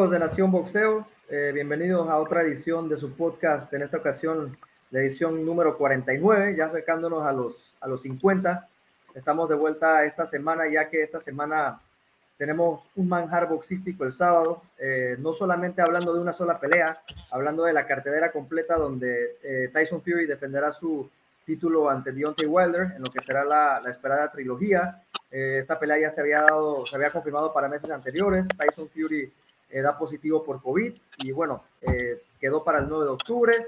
Amigos de Nación Boxeo, eh, bienvenidos a otra edición de su podcast, en esta ocasión la edición número 49, ya acercándonos a los, a los 50. Estamos de vuelta esta semana, ya que esta semana tenemos un manjar boxístico el sábado, eh, no solamente hablando de una sola pelea, hablando de la cartelera completa donde eh, Tyson Fury defenderá su título ante Deontay Wilder en lo que será la, la esperada trilogía. Eh, esta pelea ya se había dado, se había confirmado para meses anteriores. Tyson Fury da positivo por COVID y bueno, quedó para el 9 de octubre.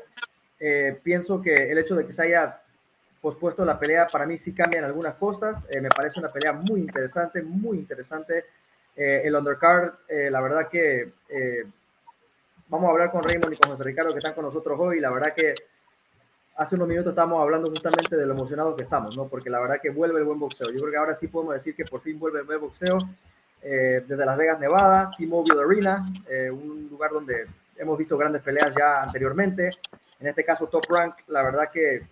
pienso que el hecho de que se haya pospuesto la pelea para mí sí cambian algunas cosas. me parece una pelea muy interesante, muy interesante. Eh, el undercard, eh, la verdad que eh, vamos a hablar con Raymond y con José Ricardo que están con nosotros hoy. La verdad que hace unos minutos estábamos hablando justamente de lo emocionados que estamos, ¿no? Porque la verdad que vuelve el buen boxeo. Yo creo que ahora sí podemos decir que por fin vuelve el buen boxeo desde Las Vegas, Nevada, T-Mobile Arena, un lugar donde hemos visto grandes peleas ya anteriormente. En este caso, Top Rank, la verdad que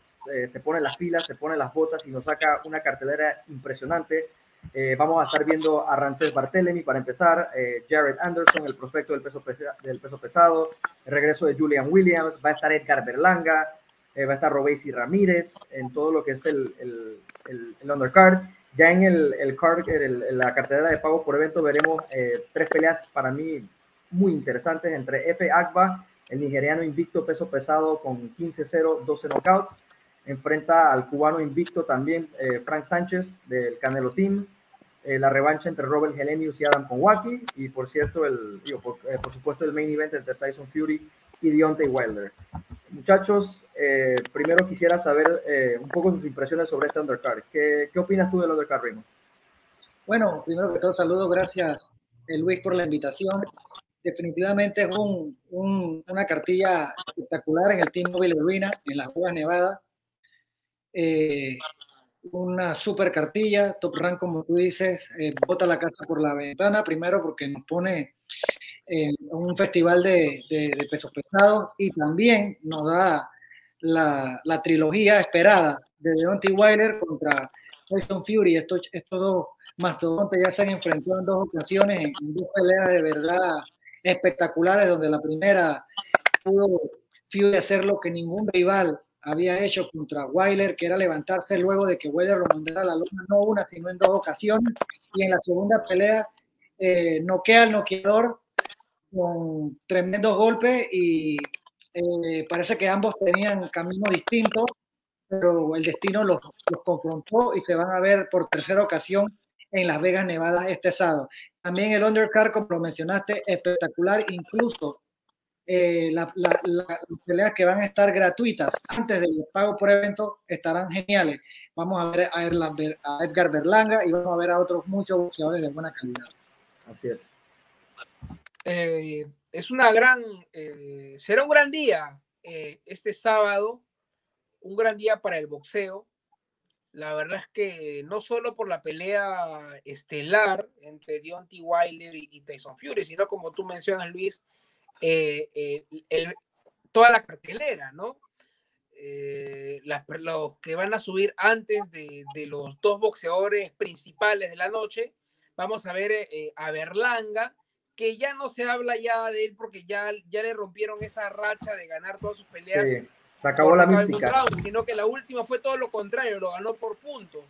se pone las pilas, se pone las botas y nos saca una cartelera impresionante eh, vamos a estar viendo a Rancés Barthelemy para empezar, eh, Jared Anderson, el prospecto del peso, del peso pesado, el regreso de Julian Williams, va a estar Edgar Berlanga, eh, va a estar Robesi Ramírez en todo lo que es el, el, el, undercard. Ya en el, el card, la cartera de pago por evento, veremos tres peleas para mí muy interesantes entre F. Agba, el nigeriano invicto peso pesado con 15-0, 12 knockouts, enfrenta al cubano invicto también Frank Sánchez del Canelo Team, eh, la revancha entre Robert Helenius y Adam Konwaki, y por cierto, el, eh, por, supuesto, el main event entre Tyson Fury y Deontay Wilder. Muchachos, eh, primero quisiera saber un poco sus impresiones sobre este undercard. ¿Qué, ¿Qué, opinas tú del undercard, Rimo? Bueno, primero que todo, saludo, gracias Luis por la invitación. Definitivamente es un, una cartilla espectacular en el Team Mobile Arena, en las Jugas Nevada. Eh, una super cartilla, Top Rank, como tú dices, eh, bota la casa por la ventana, primero porque nos pone en un festival de, pesos pesados y también nos da la, trilogía esperada de Deontay Wilder contra Tyson Fury. Estos, estos dos mastodontes ya se han enfrentado en dos ocasiones, en, en dos peleas de verdad espectaculares, donde la primera pudo Fury hacer lo que ningún rival había hecho contra Weiler, que era levantarse luego de que Weiler lo a la luna, no una, sino en dos ocasiones. Y en la segunda pelea eh, noquea al noqueador con tremendos golpes y eh, parece que ambos tenían caminos distintos, pero el destino los, los, confrontó y se van a ver por tercera ocasión en Las Vegas, Nevada este sábado. También el undercard, como lo mencionaste, espectacular, incluso eh, las peleas que van a estar gratuitas antes del pago por evento estarán geniales. Vamos a ver a, Edgar Berlanga y vamos a ver a otros muchos boxeadores de buena calidad. Así es. Eh, es una gran, eh, será un gran día este sábado, un gran día para el boxeo. La verdad es que no solo por la pelea estelar entre Deontay Wilder y, Tyson Fury, sino como tú mencionas, Luis, eh, eh, toda la cartelera, ¿no? Eh, los que van a subir antes de, los dos boxeadores principales de la noche, vamos a ver a Berlanga, que ya no se habla ya de él porque ya, ya le rompieron esa racha de ganar todas sus peleas. se acabó la mística. sino que la última fue todo lo contrario, lo ganó por puntos.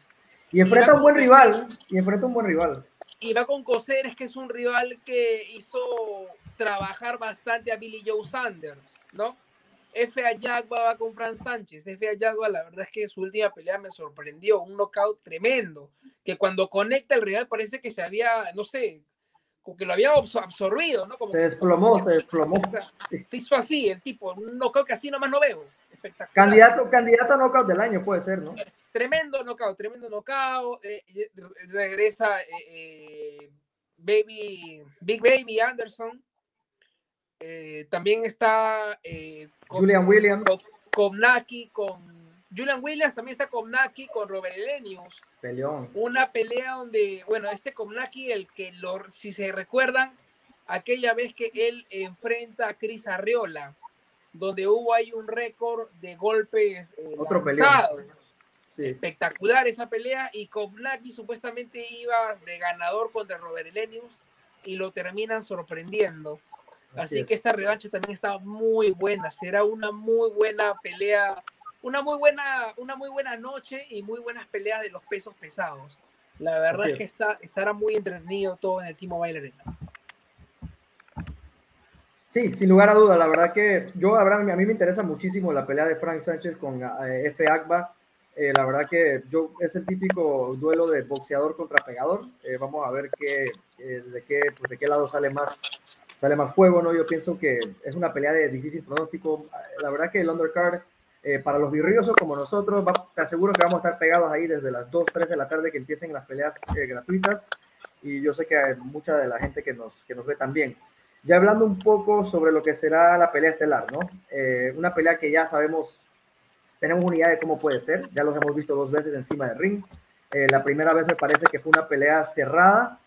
Y enfrenta a un buen rival, y enfrenta a un buen rival. Y va con Coseres, que es un rival que hizo trabajar bastante a Billy Joe Sanders, ¿no? F. Ayagba va con Fran Sánchez. F. Ayagba, la verdad es que su última pelea me sorprendió. Un knockout tremendo. Que cuando conecta el rival parece que se había, no sé, como que lo había absorbido, ¿no? se desplomó, se desplomó. Se hizo así, el tipo. Un knockout que así nomás no veo. Espectacular. Candidato, candidato a knockout del año puede ser, ¿no? Tremendo knockout, tremendo knockout. Eh, eh, regresa eh, Baby, Big Baby Anderson eh, también está eh, Julian Williams. Con, con Julian Williams, también está Komnaki con Robert Elenius. Peleón. Una pelea donde, bueno, este Komnaki, el que lo, si se recuerdan, aquella vez que él enfrenta a Cris Arriola, donde hubo ahí un récord de golpes eh, Otro Espectacular esa pelea y Komnaki supuestamente iba de ganador contra Robert Elenius y lo terminan sorprendiendo. Así, que esta revancha también está muy buena. Será una muy buena pelea, una muy buena, una muy buena noche y muy buenas peleas de los pesos pesados. La verdad es. que está, estará muy entretenido todo en el Timo Baile Sí, sin lugar a duda. La verdad que yo, a mí me interesa muchísimo la pelea de Frank Sánchez con eh, F. Agba. Eh, la verdad que yo es el típico duelo de boxeador contra pegador. Eh, vamos a ver qué, de, qué, pues de qué lado sale más, sale más fuego, ¿no? Yo pienso que es una pelea de difícil pronóstico. La verdad que el undercard para los virriosos como nosotros, te aseguro que vamos a estar pegados ahí desde las 2, 3 de la tarde que empiecen las peleas gratuitas. Y yo sé que hay mucha de la gente que nos, que nos ve también. Ya hablando un poco sobre lo que será la pelea estelar, ¿no? Eh, una pelea que ya sabemos, tenemos una idea de cómo puede ser, ya los hemos visto dos veces encima del ring. Eh, la primera vez me parece que fue una pelea cerrada,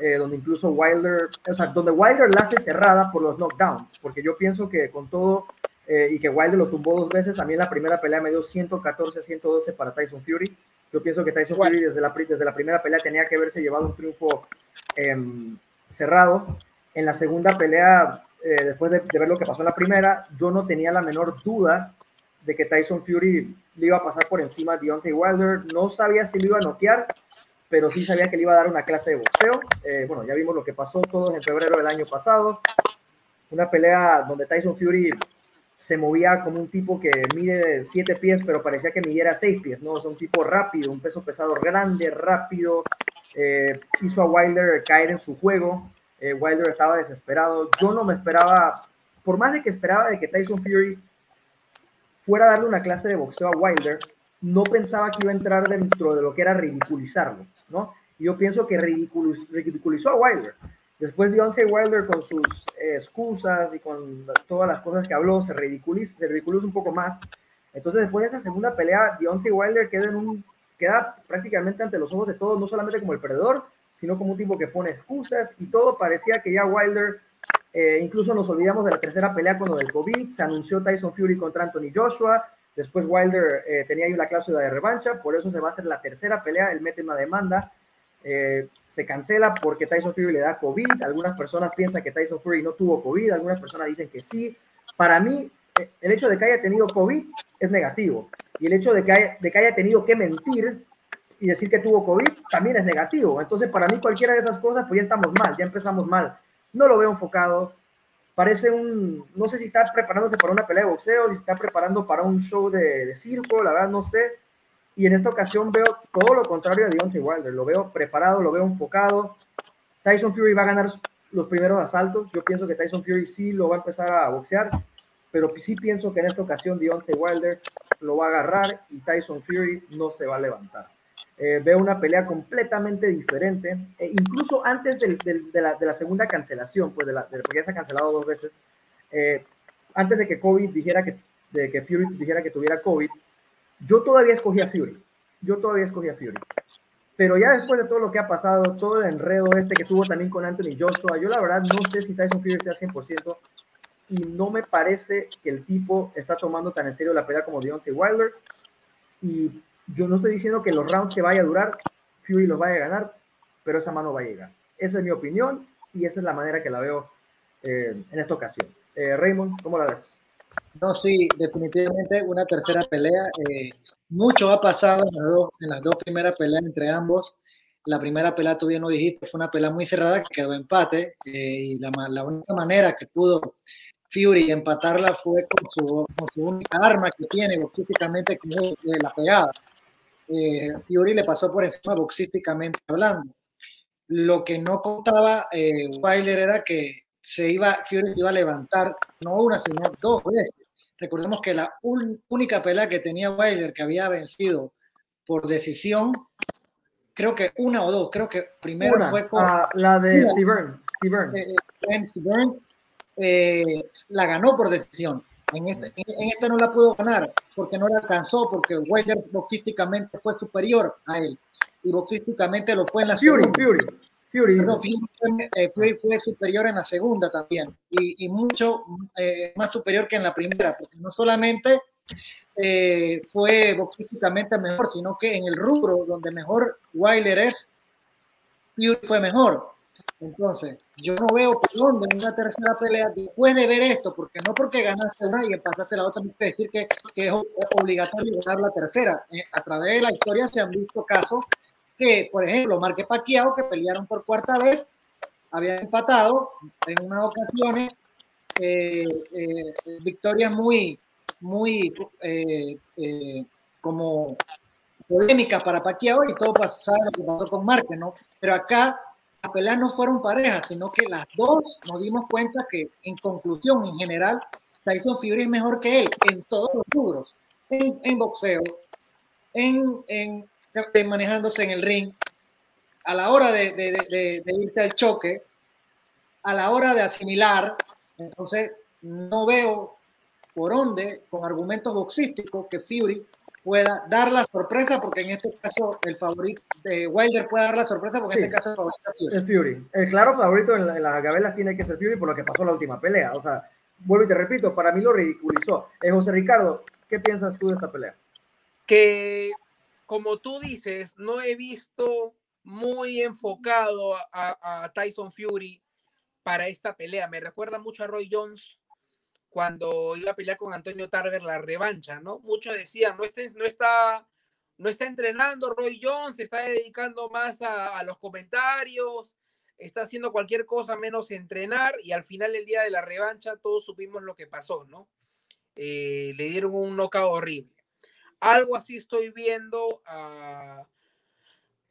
eh, donde incluso Wilder, o sea, donde Wilder la hace cerrada por los knockdowns, porque yo pienso que con todo y que Wilder lo tumbó dos veces, a mí en la primera pelea me dio 114-112 para Tyson Fury. Yo pienso que Tyson Fury desde la, desde la primera pelea tenía que haberse llevado un triunfo em, cerrado en la segunda pelea, eh, después de, ver lo que pasó en la primera, yo no tenía la menor duda de que Tyson Fury le iba a pasar por encima a Deontay Wilder. No sabía si lo iba a noquear, pero sí sabía que le iba a dar una clase de boxeo. Eh, bueno, ya vimos lo que pasó todos en febrero del año pasado. Una pelea donde Tyson Fury se movía como un tipo que mide siete pies, pero parecía que midiera seis pies, ¿no? O un tipo rápido, un peso pesado grande, rápido. Eh, hizo a Wilder caer en su juego. Eh, Wilder estaba desesperado. Yo no me esperaba, por más de que esperaba de que Tyson Fury fuera a darle una clase de boxeo a Wilder, no pensaba que iba a entrar dentro de lo que era ridiculizarlo, ¿no? Yo pienso que ridiculizó a Wilder. Después Deontay Wilder con sus excusas y con todas las cosas que habló, se ridiculiza un poco más. Entonces, después de esa segunda pelea, Deontay Wilder queda, en un, queda prácticamente ante los ojos de todos, no solamente como el perdedor, sino como un tipo que pone excusas y todo parecía que ya Wilder, eh, incluso nos olvidamos de la tercera pelea con lo del COVID, se anunció Tyson Fury contra Anthony Joshua, después Wilder eh, tenía ahí una cláusula de revancha, por eso se va a hacer la tercera pelea, él mete una demanda, eh, se cancela porque Tyson Fury le da COVID, algunas personas piensan que Tyson Fury no tuvo COVID, algunas personas dicen que sí, para mí el hecho de que haya tenido COVID es negativo y el hecho de que de que haya tenido que mentir y decir que tuvo COVID también es negativo. Entonces, para mí, cualquiera de esas cosas, pues ya estamos mal, ya empezamos mal. No lo veo enfocado. Parece un, no sé si está preparándose para una pelea de boxeo, si está preparando para un show de, de circo, la verdad no sé. Y en esta ocasión veo todo lo contrario a Deontay Wilder. Lo veo preparado, lo veo enfocado. Tyson Fury va a ganar los primeros asaltos. Yo pienso que Tyson Fury sí lo va a empezar a boxear, pero sí pienso que en esta ocasión Deontay Wilder lo va a agarrar y Tyson Fury no se va a levantar. Eh, veo una pelea completamente diferente, e incluso antes de, la, segunda cancelación, pues de la, porque ya se ha cancelado dos veces, eh, antes de que COVID dijera que, de que Fury dijera que tuviera COVID, yo todavía escogía Fury, yo todavía escogía Fury. Pero ya después de todo lo que ha pasado, todo el enredo este que tuvo también con Anthony Joshua, yo la verdad no sé si Tyson Fury está al 100% y no me parece que el tipo está tomando tan en serio la pelea como Deontay Wilder. Y yo no estoy diciendo que los rounds que vaya a durar, Fury los vaya a ganar, pero esa mano va a llegar. Esa es mi opinión y esa es la manera que la veo eh, en esta ocasión. Eh, Raymond, ¿cómo la ves? No, sí, definitivamente una tercera pelea. Eh, mucho ha pasado en las, dos, en las dos primeras peleas entre ambos. La primera pelea, tú bien lo dijiste, fue una pelea muy cerrada que quedó empate y la, la única manera que pudo Fury empatarla fue con su, con su única arma que tiene boxísticamente, que es la pegada. Eh, Fury le pasó por encima boxísticamente hablando. Lo que no contaba eh, Wilder era que se iba, Fury iba a levantar no una, sino dos veces. Recordemos que la única pelea que tenía Wilder que había vencido por decisión, creo que una o dos, creo que primero fue con ah, la de Steve Steve eh, la ganó por decisión. En esta, en esta no la pudo ganar porque no la alcanzó, porque Wilder boxísticamente fue superior a él y boxísticamente lo fue en la Fury, segunda. Fury, Fury. Eh, Fury, fue superior en la segunda también y, y mucho eh, más superior que en la primera, porque no solamente fue boxísticamente mejor, sino que en el rubro donde mejor Wilder es, Fury fue mejor Entonces, yo no veo por dónde en una tercera pelea, después de ver esto, porque no porque ganaste una y pasaste la otra, no quiere decir que, que, es obligatorio ganar la tercera. Eh, a través de la historia se han visto casos que, por ejemplo, Marque Paquiao, que pelearon por cuarta vez, habían empatado en unas ocasiones, eh, eh, victorias muy, muy como polémicas para Paquiao y todo pasó, lo que pasó con Márquez, ¿no? Pero acá las peleas no fueron parejas, sino que las dos nos dimos cuenta que, en conclusión, en general, Tyson Fury es mejor que él en todos los rubros, en, boxeo, en, en, manejándose en el ring, a la hora de, de, de, irse al choque, a la hora de asimilar. Entonces, no veo por dónde, con argumentos boxísticos, que Fury pueda dar la sorpresa, porque en este caso el favorito de Wilder puede dar la sorpresa, porque en este caso el favorito es Fury. El Fury. El claro favorito en, las gabelas tiene que ser Fury por lo que pasó en la última pelea. O sea, vuelvo y te repito, para mí lo ridiculizó. Eh, José Ricardo, ¿qué piensas tú de esta pelea? Que, como tú dices, no he visto muy enfocado a, a Tyson Fury para esta pelea. Me recuerda mucho a Roy Jones cuando iba a pelear con Antonio Tarver la revancha, ¿no? Muchos decían, no, está, no, está, no está entrenando Roy Jones, se está dedicando más a, los comentarios, está haciendo cualquier cosa menos entrenar y al final el día de la revancha todos supimos lo que pasó, ¿no? Eh, le dieron un knockout horrible. Algo así estoy viendo a,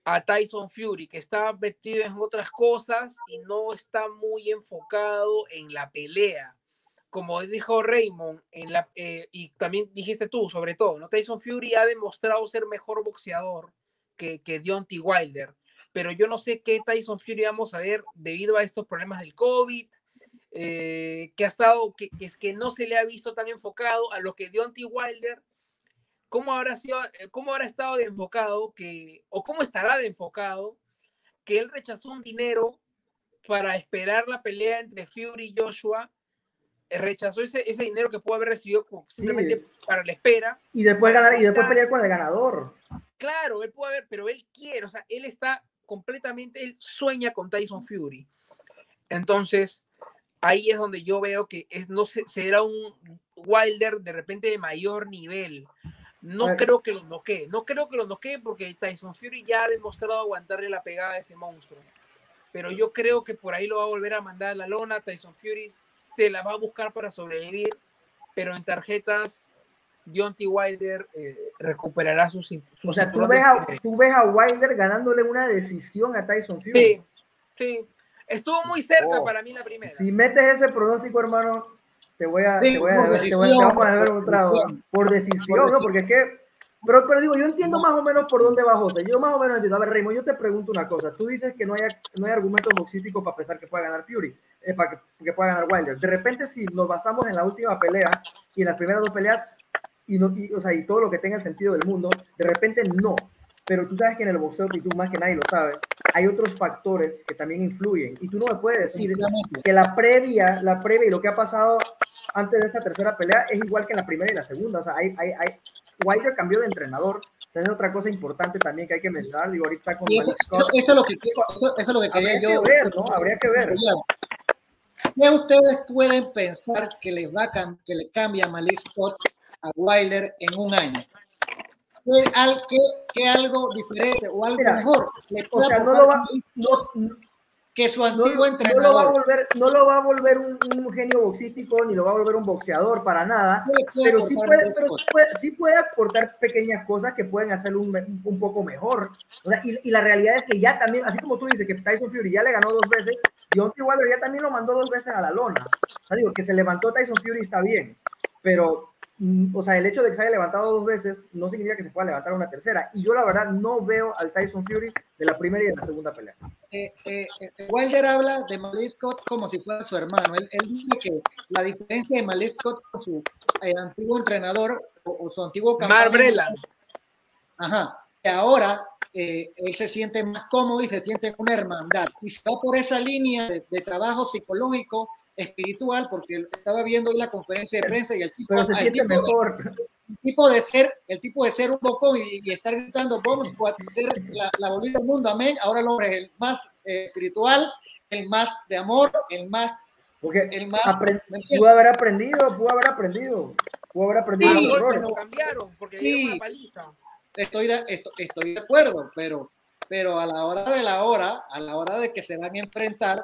a Tyson Fury, que está metido en otras cosas y no está muy enfocado en la pelea como dijo Raymond, en la, eh, y también dijiste tú, sobre todo, ¿no? Tyson Fury ha demostrado ser mejor boxeador que, que Deontay Wilder, pero yo no sé qué Tyson Fury vamos a ver debido a estos problemas del COVID, eh, que ha estado, que, es que no se le ha visto tan enfocado a lo que Deontay Wilder, cómo habrá sido, eh, cómo habrá estado de enfocado, que, o cómo estará de enfocado, que él rechazó un dinero para esperar la pelea entre Fury y Joshua rechazó ese, ese dinero que pudo haber recibido simplemente para la espera. Y después ganar y después pelear con el ganador. Claro, él puede haber, pero él quiere, o sea, él está completamente, él sueña con Tyson Fury. Entonces, ahí es donde yo veo que es, no sé, será un Wilder de repente de mayor nivel. No creo que lo noquee, no creo que lo noquee porque Tyson Fury ya ha demostrado aguantarle la pegada a ese monstruo. Pero yo creo que por ahí lo va a volver a mandar a la lona. Tyson Fury se la va a buscar para sobrevivir, pero en tarjetas Deontay Wilder eh, recuperará sus, sus O sea, tú ves, a, tú ves, a, Wilder ganándole una decisión a Tyson Fury. Sí, sí. Estuvo muy cerca oh. para mí la primera. Si metes ese pronóstico, hermano, te voy a, te voy a, te voy a, te a ver un trago. Por decisión, ¿no? Porque es que pero, pero digo, yo entiendo más o menos por dónde va José. Yo más o menos entiendo. A ver, Raymond, yo te pregunto una cosa. Tú dices que no hay, no hay argumentos boxísticos para pensar que pueda ganar Fury, eh, para que, pueda ganar Wilder. De repente, si nos basamos en la última pelea y en las primeras dos peleas, y, no, y, o sea, y todo lo que tenga el sentido del mundo, de repente no. Pero tú sabes que en el boxeo, y tú más que nadie lo sabe, hay otros factores que también influyen. Y tú no me puedes decir que la previa, la previa y lo que ha pasado antes de esta tercera pelea es igual que en la primera y la segunda. O sea, hay, hay, hay Wilder cambió de entrenador. O sea, es otra cosa importante también que hay que mencionar. Digo, ahorita con eso, eso, es lo que, eso, es lo que quería Habría yo. Que ver, ¿no? Habría que ver. ¿Qué ustedes pueden pensar que les va a que le cambia a Malik Scott a Wilder en un año? ¿Qué, algo diferente o algo mejor? o sea, no lo va, no, que su antiguo no, entrenador. No lo va a volver, no lo va a volver un, genio boxístico ni lo va a volver un boxeador para nada, pero, sí puede, pero sí, puede, aportar pequeñas cosas que pueden hacerlo un, un poco mejor. O sea, y, y, la realidad es que ya también, así como tú dices que Tyson Fury ya le ganó dos veces, Deontay Wilder ya también lo mandó dos veces a la lona. O sea, digo, que se levantó Tyson Fury está bien, pero o sea, el hecho de que se haya levantado dos veces no significa que se pueda levantar una tercera. Y yo la verdad no veo al Tyson Fury de la primera y de la segunda pelea. Eh, eh, eh Wilder habla de Malik Scott como si fuera su hermano. Él, dice que la diferencia de Malik Scott con su eh, antiguo entrenador o, su antiguo campeón. Ajá. Que ahora él se siente más cómodo y se siente una hermandad. Y se va por esa línea de, de trabajo psicológico espiritual, porque estaba viendo la conferencia de prensa y el tipo, Pero se siente mejor. tipo de ser, el tipo de ser un bocón y, estar gritando, vamos a ser la, la bolita del mundo, amén. Ahora el hombre es el más eh, espiritual, el más de amor, el más. Porque el más, pudo haber aprendido, pudo haber aprendido, pudo haber aprendido sí, los errores. cambiaron porque sí, una paliza. Estoy de, estoy, de acuerdo, pero, pero a la hora de la hora, a la hora de que se van a enfrentar,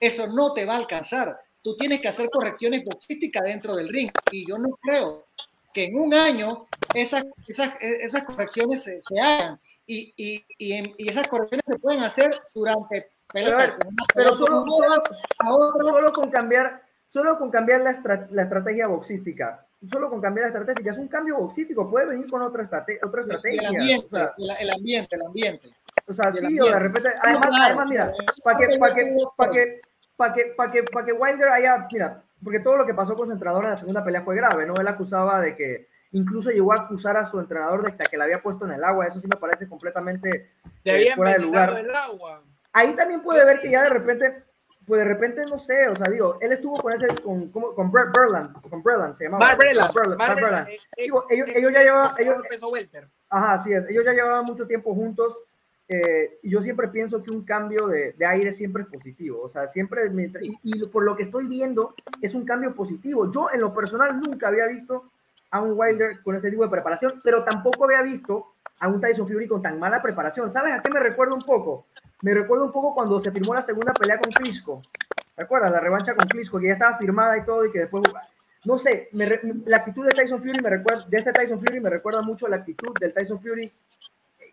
eso no te va a alcanzar. Tú tienes que hacer correcciones boxísticas dentro del ring. Y yo no creo que en un año esas, esas, esas correcciones se, se hagan. Y, y, y, y, esas correcciones se pueden hacer durante peleas. Pero, solo, solo, solo, con cambiar, solo con cambiar la, la, estrategia boxística. Solo con cambiar la estrategia. Es un cambio boxístico. Puede venir con otra, estrate otra estrategia. El ambiente, o sea, el, ambiente, el ambiente. O sea, sí, o de repente. Además, además mira, para que, para que, para que, para que, para que, para que Wilder haya. Mira, porque todo lo que pasó con su entrenador en la segunda pelea fue grave, ¿no? Él acusaba de que incluso llegó a acusar a su entrenador de que la había puesto en el agua, eso sí me parece completamente eh, fuera de lugar. Ahí también puede ver que ya de repente, pues de repente no sé, o sea, digo, él estuvo con ese, con, con, con Brett Berland, con Berland se llamaba. Mark ellos, ellos, ya llevaban, ellos, ajá, así es, ellos ya llevaban mucho tiempo juntos, eh, yo siempre pienso que un cambio de, aire siempre es positivo, o sea, siempre, y, por lo que estoy viendo, es un cambio positivo. Yo en lo personal nunca había visto a un Wilder con este tipo de preparación, pero tampoco había visto a un Tyson Fury con tan mala preparación. ¿Sabes a qué me recuerda un poco? Me recuerda un poco cuando se firmó la segunda pelea con Clisco. ¿Te acuerdas? La revancha con Clisco, que ya estaba firmada y todo, y que después no sé, la actitud de Tyson Fury me recuerda, de este Tyson Fury me recuerda mucho la actitud del Tyson Fury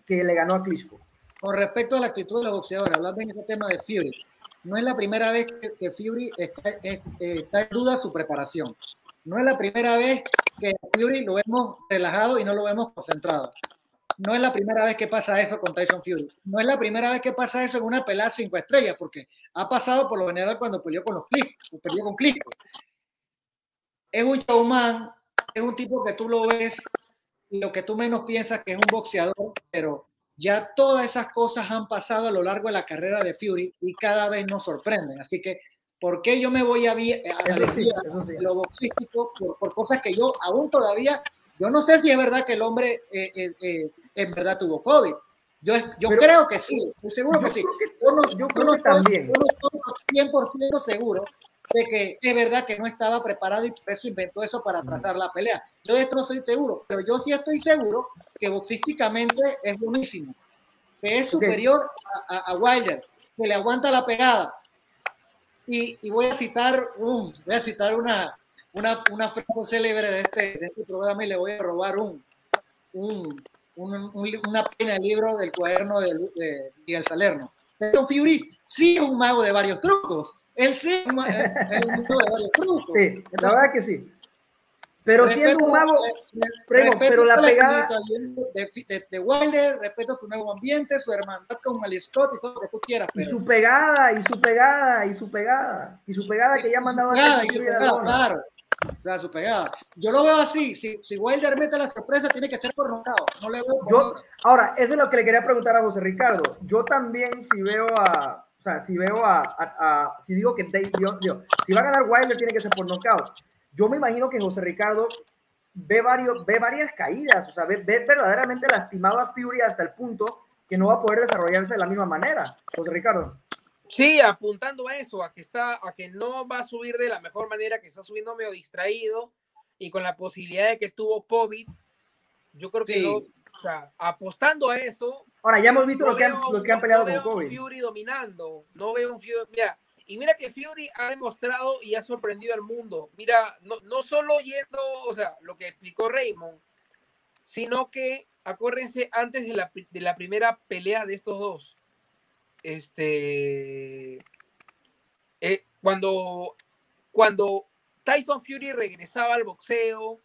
que le ganó a Clisco. Con respecto a la actitud de los boxeadores, hablando en este tema de Fury, no es la primera vez que, Fury está, está, en duda su preparación. No es la primera vez que Fury lo vemos relajado y no lo vemos concentrado. No es la primera vez que pasa eso con Tyson Fury. No es la primera vez que pasa eso en una pelea cinco estrellas, porque ha pasado por lo general cuando peleó con los Klitschko, peleó con. Es un showman, es un tipo que tú lo ves lo que tú menos piensas que es un boxeador, pero ya todas esas cosas han pasado a lo largo de la carrera de Fury y cada vez nos sorprenden. Así que, ¿por qué yo me voy a, a, lo boxístico por, cosas que yo aún todavía, yo no sé si es verdad que el hombre eh, eh, eh, en verdad tuvo COVID. Yo, yo creo que sí, seguro que sí. yo, creo que también. Yo no estoy 100% seguro de que es verdad que no estaba preparado y por eso inventó eso para trazar la pelea. Yo de esto no soy seguro, pero yo sí estoy seguro que boxísticamente es buenísimo, que es superior a, Wilder, que le aguanta la pegada. Y, y voy a citar, un, voy a citar una, una, una frase célebre de este, de este programa y le voy a robar un, un, un, una pena de libro del cuaderno de, de Miguel Salerno. Don Fury sí es un mago de varios trucos él sí es un mago de varios trucos. Sí, la verdad que sí. Pero si es un mago, pero la pegada de, de, Wilder, respeto su nuevo ambiente, su hermandad con Mali Scott y todo lo que tú quieras. Y su pegada, y su pegada, y su pegada, y su pegada que ya ha mandado a pegada, Claro, claro, su pegada. Yo lo veo así, si, si Wilder mete la sorpresa, tiene que ser por nocao. No le veo Yo, ahora, eso es lo que le quería preguntar a José Ricardo. Yo también, si veo a, o sea, si veo a, a, si digo que Dios, Dios, si va a ganar Wilder tiene que ser por knockout. Yo me imagino que José Ricardo ve, varios, ve varias caídas, o sea, ve, verdaderamente lastimado a Fury hasta el punto que no va a poder desarrollarse de la misma manera. José Ricardo. Sí, apuntando a eso, a que está, a que no va a subir de la mejor manera, que está subiendo medio distraído y con la posibilidad de que tuvo COVID. Yo creo que o sea, apostando a eso, Ahora, ya hemos visto lo, que han, lo que han peleado con Fury dominando, no veo un Fury, mira, y mira que Fury ha demostrado y ha sorprendido al mundo. Mira, no, no solo yendo, o sea, lo que explicó Raymond, sino que, acuérdense, antes de la, de la primera pelea de estos dos, este, eh, cuando, cuando Tyson Fury regresaba al boxeo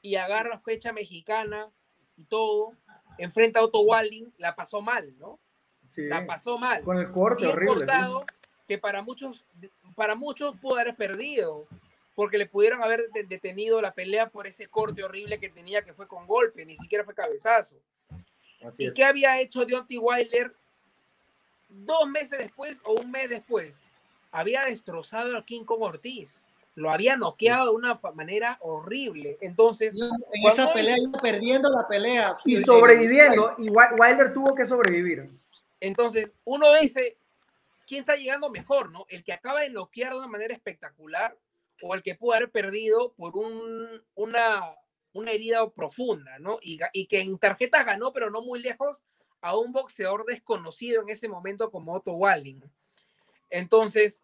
y agarra fecha mexicana y todo, enfrenta a Otto Walling, la pasó mal, ¿no? Sí, la pasó mal. Con el corte horrible. que para muchos, para muchos pudo haber perdido, porque le pudieron haber detenido la pelea por ese corte horrible que tenía, que fue con golpe, ni siquiera fue cabezazo. ¿Y qué había hecho Deontay Wilder dos meses después o un mes después? Había destrozado a King Kong Ortiz lo había noqueado de una manera horrible. Entonces, en esa pelea iba perdiendo la pelea. Y sobreviviendo, y Wilder tuvo que sobrevivir. Entonces, uno dice, ¿quién está llegando mejor, no? El que acaba de noquear de una manera espectacular o el que pudo haber perdido por un, una, una herida profunda, ¿no? Y, y que en tarjetas ganó, pero no muy lejos, a un boxeador desconocido en ese momento como Otto Walling. Entonces,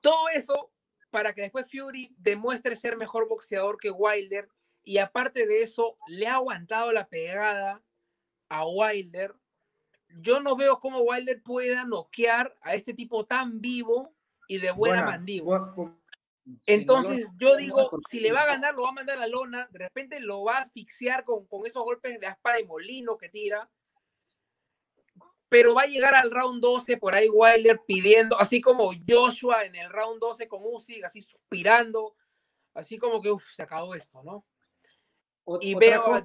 todo eso para que después Fury demuestre ser mejor boxeador que Wilder y aparte de eso le ha aguantado la pegada a Wilder. Yo no veo cómo Wilder pueda noquear a este tipo tan vivo y de buena, mandíbula. Entonces yo digo, si le va a ganar, lo va a mandar a la lona, de repente lo va a asfixiar con, con esos golpes de aspa de molino que tira pero va a llegar al round 12 por ahí Wilder pidiendo, así como Joshua en el round 12 con Usyk, así suspirando, así como que uf, se acabó esto, ¿no? y otra, veo, cosa,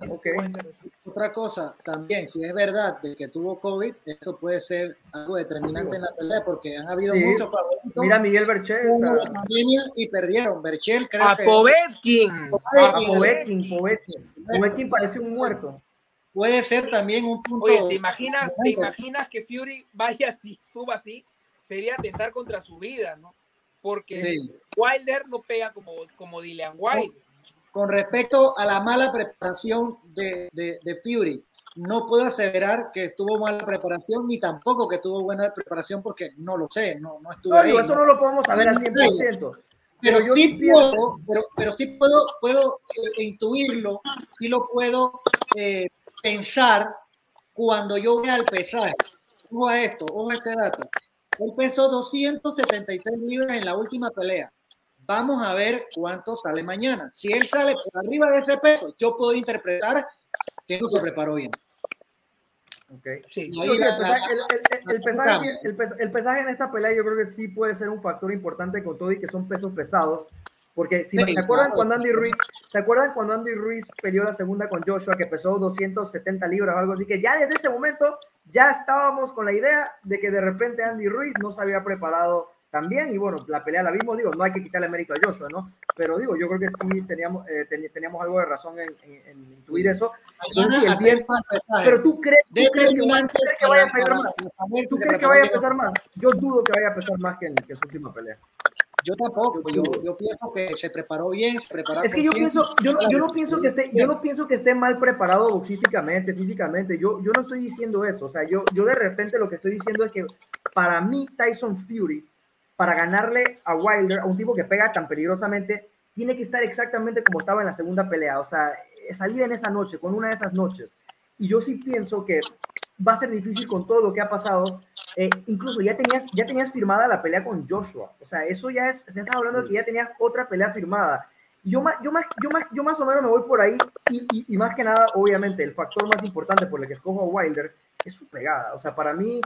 otra cosa también, si es verdad de que tuvo COVID, esto puede ser algo determinante en la pelea porque han habido muchos favoritos. Mira Miguel Berchel. Y perdieron. Berchel creo a Povetkin. A Povetkin, Povetkin. Povetkin parece un muerto puede ser también un punto. Oye, ¿te imaginas, ¿te imaginas que Fury vaya así, suba así? Sería atentar contra su vida, ¿no? Porque Wilder no pega como, como Dillian Wilder. Con, respecto a la mala preparación de, de, Fury, no puedo aseverar que tuvo mala preparación ni tampoco que tuvo buena preparación porque no lo sé, no, no estuve no, eso no lo podemos saber al 100%. Pero, yo sí puedo, pero, pero sí puedo, puedo eh, intuirlo, sí lo puedo eh, pensar cuando yo vea el pesaje. Ojo a esto, ojo a este dato. Él pesó 273 libras en la última pelea. Vamos a ver cuánto sale mañana. Si él sale por arriba de ese peso, yo puedo interpretar que no se preparó bien. Okay. Sí, el pesaje en esta pelea yo creo que sí puede ser un factor importante con todo y que son pesos pesados porque si se acuerdan cuando Andy Ruiz, ¿se acuerdan cuando Andy Ruiz peleó la segunda con Joshua que pesó 270 libras o algo así? Que ya desde ese momento ya estábamos con la idea de que de repente Andy Ruiz no se había preparado tan bien y bueno, la pelea la vimos, digo, no hay que quitarle mérito a Joshua, ¿no? Pero digo, yo creo que sí teníamos, eh, teníamos algo de razón en, intuir eso. pero tú crees, que, vaya a pesar más. ¿Tú crees que vaya a pesar más? Yo dudo que vaya a pesar más que en, que su última pelea. Yo tampoco, yo, yo, pienso que se preparó bien, se preparó Es que yo pienso, yo no, yo no pienso que esté, yo no pienso que esté mal preparado boxísticamente, físicamente. Yo, yo no estoy diciendo eso. O sea, yo, yo de repente lo que estoy diciendo es que para mí Tyson Fury, para ganarle a Wilder, a un tipo que pega tan peligrosamente, tiene que estar exactamente como estaba en la segunda pelea. O sea, salir en esa noche, con una de esas noches. Y yo sí pienso que va a ser difícil con todo lo que ha pasado. Eh, incluso ya tenías, ya tenías firmada la pelea con Joshua. O sea, eso ya es, se está hablando de que ya tenías otra pelea firmada. Yo más, yo, más, yo, más, yo más o menos me voy por ahí y, y, más que nada, obviamente, el factor más importante por el que escojo a Wilder es su pegada. O sea, para mí,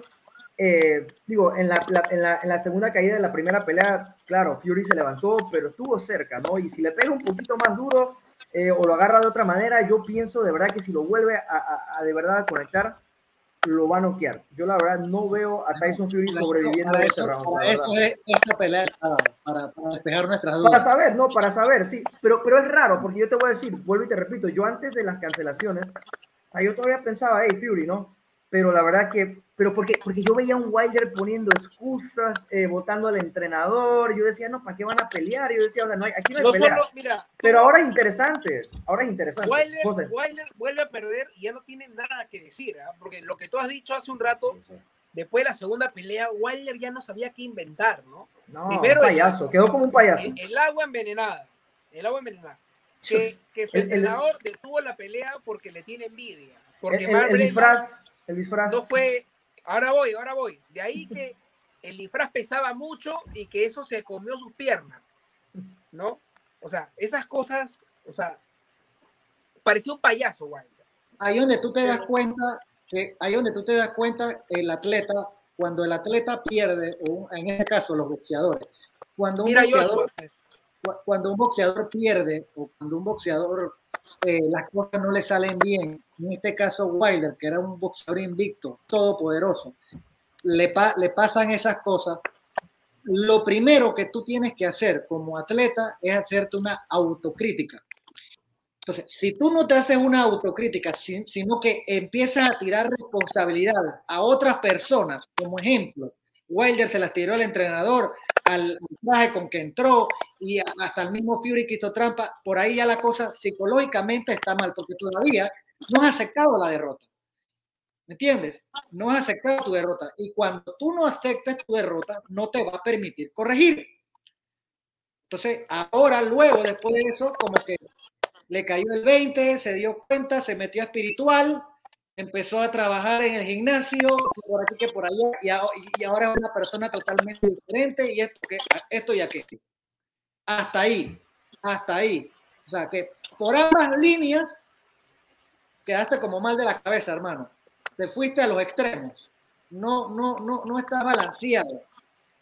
eh, digo, en la, en, la, en la, segunda caída de la primera pelea, claro, Fury se levantó, pero estuvo cerca, ¿no? Y si le pega un poquito más duro eh, o lo agarra de otra manera, yo pienso de verdad que si lo vuelve a, a, a de verdad conectar, lo va a noquear. Yo la verdad no veo a Tyson Fury sobreviviendo a ese round. Para eso es esta pelea, para, para, despejar nuestras dudas. Para saber, no, para saber, sí. Pero, pero es raro, porque yo te voy a decir, vuelvo y te repito, yo antes de las cancelaciones, yo todavía pensaba, hey, Fury, ¿no? Pero la verdad que pero porque, porque yo veía a un Wilder poniendo excusas, eh, votando al entrenador, yo decía, no, ¿para qué van a pelear? Yo decía, no hay, aquí no hay pelea. mira, pero ahora es interesante, ahora es interesante. Wilder, Wilder, vuelve a perder y ya no tiene nada que decir, ¿eh? porque lo que tú has dicho hace un rato, después de la segunda pelea, Wilder ya no sabía qué inventar, ¿no? No, Primero, un payaso, quedó como un payaso. El, agua envenenada, el agua envenenada. Que, que su entrenador detuvo la pelea porque le tiene envidia. Porque el, disfraz, el disfraz. No fue, Ahora voy, ahora voy. De ahí que el disfraz pesaba mucho y que eso se comió sus piernas, ¿no? O sea, esas cosas, o sea, parecía un payaso, Wilder. Ahí donde tú te das cuenta, que, ahí donde tú te das cuenta, el atleta, cuando el atleta pierde, o en este caso los boxeadores, cuando un, boxeador, cuando un boxeador pierde o cuando un boxeador eh, las cosas no le salen bien, en este caso Wilder, que era un boxeador invicto, todopoderoso, le, le pasan esas cosas, lo primero que tú tienes que hacer como atleta es hacerte una autocrítica. Entonces, si tú no te haces una autocrítica, sino que empiezas a tirar responsabilidades a otras personas, como ejemplo, Wilder se las tiró al entrenador, al, traje con que entró y hasta el mismo Fury que trampa, por ahí ya la cosa psicológicamente está mal, porque todavía no has aceptado la derrota. ¿Me entiendes? No has aceptado tu derrota. Y cuando tú no aceptas tu derrota, no te va a permitir corregir. Entonces, ahora, luego, después de eso, como que le cayó el 20, se dio cuenta, se metió a espiritual, empezó a trabajar en el gimnasio, por aquí que por allá, y, ahora es una persona totalmente diferente, y esto, que, esto y aquello. Hasta ahí, hasta ahí. O sea que por ambas líneas quedaste como mal de la cabeza, hermano. Te fuiste a los extremos. No, no, no, no estás balanceado.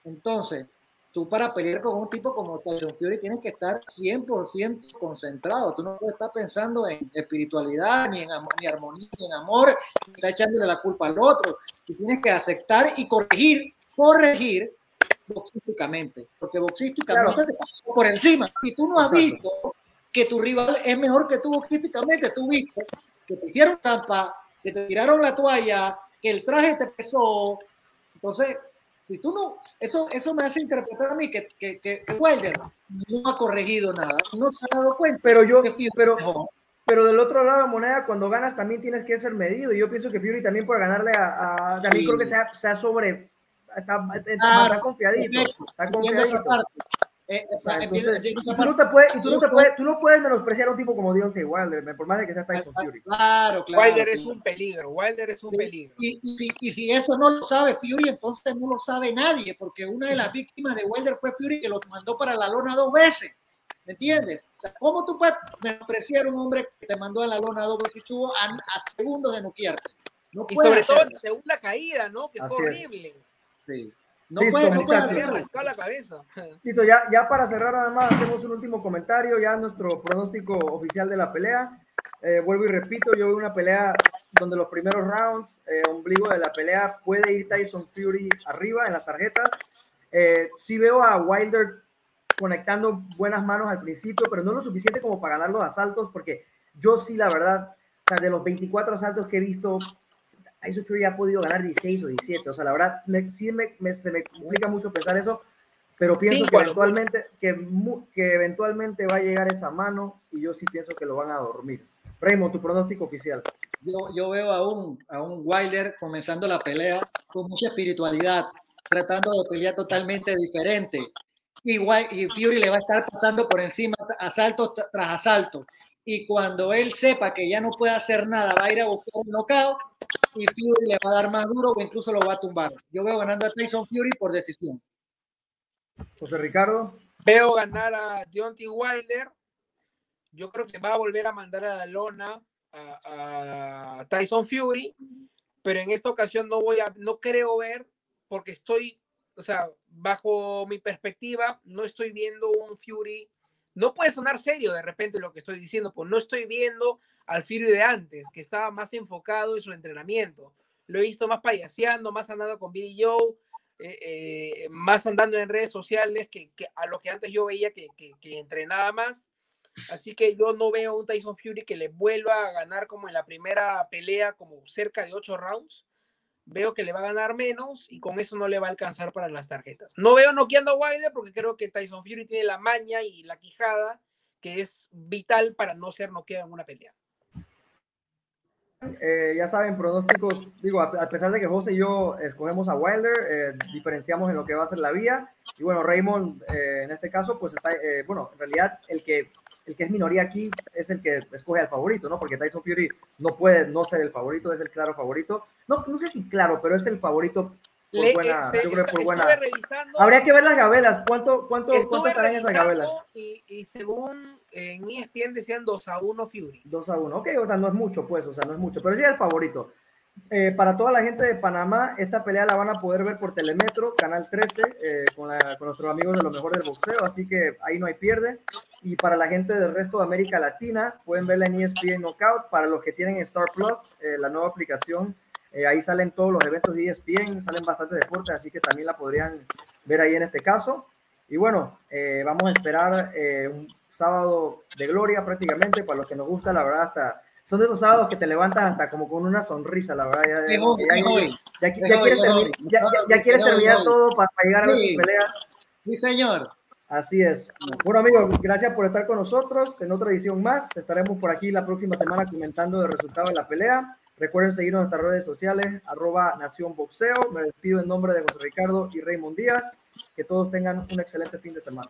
Entonces, tú para pelear con un tipo como Tyson Fury tienes que estar 100% concentrado. Tú no puedes estar pensando en espiritualidad, ni en amor, ni armonía, ni en amor, ni estar echándole la culpa al otro. Tú tienes que aceptar y corregir, corregir boxísticamente, porque boxísticamente te por encima. Y tú no has visto que tu rival es mejor que tú boxísticamente, tú viste que te hicieron trampa, que te tiraron la toalla, que el traje te pesó. Entonces, y tú no, eso, eso me hace interpretar a mí que, que, que, Wilder no ha corregido nada, no se ha dado cuenta. Pero yo, pero, pero del otro lado de la moneda, cuando ganas también tienes que ser medido. Y yo pienso que Fury también por ganarle a, a también creo que se ha, sobre, está, está, confiadito. Está confiadito. Eh, y tú no te puedes, y tú no te puedes, tú no puedes menospreciar a un tipo como Deontay Wilder, por más de que sea Tyson Fury. Claro, claro. Wilder es un peligro, Wilder es un peligro. Y, y, y, si eso no lo sabe Fury, entonces no lo sabe nadie, porque una de las víctimas de Wilder fue Fury que lo mandó para la lona dos veces. ¿Me entiendes? O sea, ¿Cómo tú puedes menospreciar a un hombre que te mandó a la lona dos veces y tuvo a, segundos de noquearte? No y sobre todo en segunda caída, ¿no? Que fue horrible. Sí. No puede, no puede la cabeza. Tito, ya, ya para cerrar nada más, hacemos un último comentario, ya nuestro pronóstico oficial de la pelea. Eh, vuelvo y repito, yo veo una pelea donde los primeros rounds, eh, ombligo de la pelea, puede ir Tyson Fury arriba en las tarjetas. Eh, sí veo a Wilder conectando buenas manos al principio, pero no lo suficiente como para ganar los asaltos, porque yo sí, la verdad, o sea, de los 24 asaltos que he visto, Tyson Fury ha podido ganar 16 o 17. O sea, la verdad, sí me, se me complica mucho pensar eso, pero pienso que, eventualmente, que, que, eventualmente va a llegar esa mano y yo sí pienso que lo van a dormir. Raymond, tu pronóstico oficial. Yo, yo veo a un, a un Wilder comenzando la pelea con mucha espiritualidad, tratando de pelear totalmente diferente. Y, y Fury le va a estar pasando por encima asalto tras asalto. Y cuando él sepa que ya no puede hacer nada, va a ir a buscar el knockout y Fury le va a dar más duro o incluso lo va a tumbar. Yo veo ganando a Tyson Fury por decisión. José Ricardo. Veo ganar a Deontay Wilder. Yo creo que va a volver a mandar a la lona a, Tyson Fury, pero en esta ocasión no voy a, no creo ver, porque estoy, o sea, bajo mi perspectiva, no estoy viendo un Fury. No puede sonar serio de repente lo que estoy diciendo, pues no estoy viendo al Fury de antes, que estaba más enfocado en su entrenamiento. Lo he visto más payaseando, más andando con Billy Joe, eh, eh, más andando en redes sociales que, a lo que antes yo veía que, que, entrenaba más. Así que yo no veo un Tyson Fury que le vuelva a ganar como en la primera pelea, como cerca de ocho rounds. Veo que le va a ganar menos y con eso no le va a alcanzar para las tarjetas. No veo noqueando a Wilder porque creo que Tyson Fury tiene la maña y la quijada que es vital para no ser noqueado en una pelea. Eh, ya saben, pronósticos, digo, a, pesar de que José y yo escogemos a Wilder, eh, diferenciamos en lo que va a ser la vía. Y bueno, Raymond, eh, en este caso, pues está, bueno, en realidad el que, el que es minoría aquí es el que escoge al favorito, ¿no? Porque Tyson Fury no puede no ser el favorito, es el claro favorito. No, no sé si claro, pero es el favorito por buena, yo creo por buena. Habría que ver las gabelas. ¿Cuánto, cuánto, cuánto estarán esas gabelas? Y, y, según en ESPN decían 2 a 1 Fury. 2 a 1, ok, o sea, no es mucho, pues, o sea, no es mucho, pero sí es el favorito. Eh, para toda la gente de Panamá, esta pelea la van a poder ver por Telemetro, Canal 13, eh, con, la, con, nuestros amigos de lo mejor del boxeo, así que ahí no hay pierde. Y para la gente del resto de América Latina, pueden verla en ESPN Knockout. Para los que tienen Star Plus, eh, la nueva aplicación Eh, ahí salen todos los eventos de ESPN, salen bastantes deportes, así que también la podrían ver ahí en este caso. Y bueno, eh, vamos a esperar eh, un sábado de gloria prácticamente, para los que nos gusta, la verdad, hasta son de esos sábados que te levantas hasta como con una sonrisa, la verdad. Ya, ya, ya, quieres terminar todo para, llegar a ver tu pelea. Sí, señor. Así es. Bueno, amigos, gracias por estar con nosotros en otra edición más. Estaremos por aquí la próxima semana comentando el resultado de la pelea. Recuerden seguirnos en nuestras redes sociales, arroba Nación Boxeo. Me despido en nombre de José Ricardo y Raymond Díaz. Que todos tengan un excelente fin de semana.